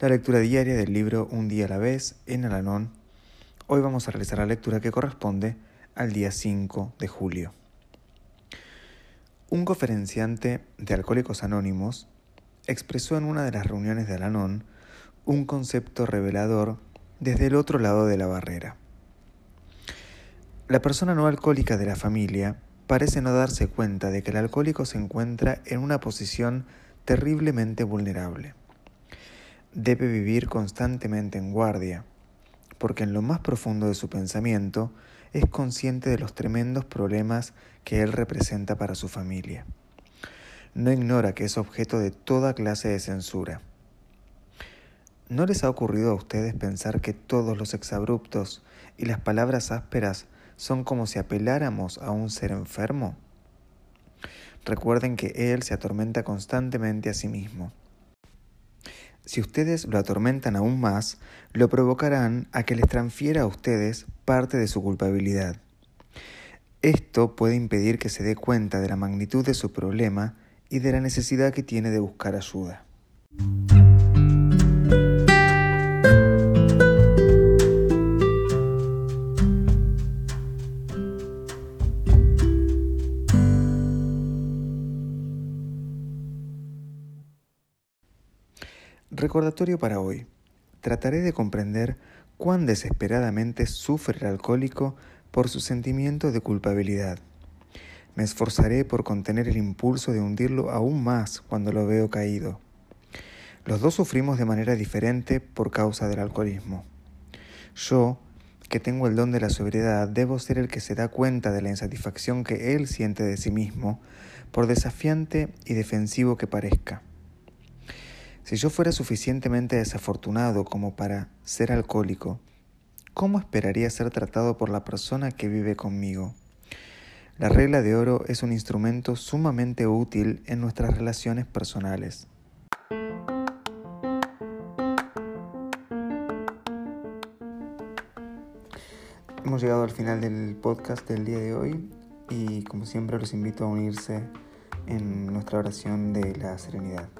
la lectura diaria del libro Un día a la vez en Alalón. Hoy vamos a realizar la lectura que corresponde al día 5 de julio. Un conferenciante de Alcohólicos Anónimos expresó en una de las reuniones de Alanón un concepto revelador desde el otro lado de la barrera. La persona no alcohólica de la familia parece no darse cuenta de que el alcohólico se encuentra en una posición terriblemente vulnerable. Debe vivir constantemente en guardia, porque en lo más profundo de su pensamiento es consciente de los tremendos problemas que él representa para su familia. No ignora que es objeto de toda clase de censura. ¿No les ha ocurrido a ustedes pensar que todos los exabruptos y las palabras ásperas son como si apeláramos a un ser enfermo? Recuerden que Él se atormenta constantemente a sí mismo. Si ustedes lo atormentan aún más, lo provocarán a que les transfiera a ustedes parte de su culpabilidad. Esto puede impedir que se dé cuenta de la magnitud de su problema y de la necesidad que tiene de buscar ayuda. Recordatorio para hoy. Trataré de comprender cuán desesperadamente sufre el alcohólico por su sentimiento de culpabilidad. Me esforzaré por contener el impulso de hundirlo aún más cuando lo veo caído. Los dos sufrimos de manera diferente por causa del alcoholismo. Yo, que tengo el don de la sobriedad, debo ser el que se da cuenta de la insatisfacción que él siente de sí mismo, por desafiante y defensivo que parezca. Si yo fuera suficientemente desafortunado como para ser alcohólico, ¿cómo esperaría ser tratado por la persona que vive conmigo? La regla de oro es un instrumento sumamente útil en nuestras relaciones personales. Hemos llegado al final del podcast del día de hoy y como siempre los invito a unirse en nuestra oración de la serenidad.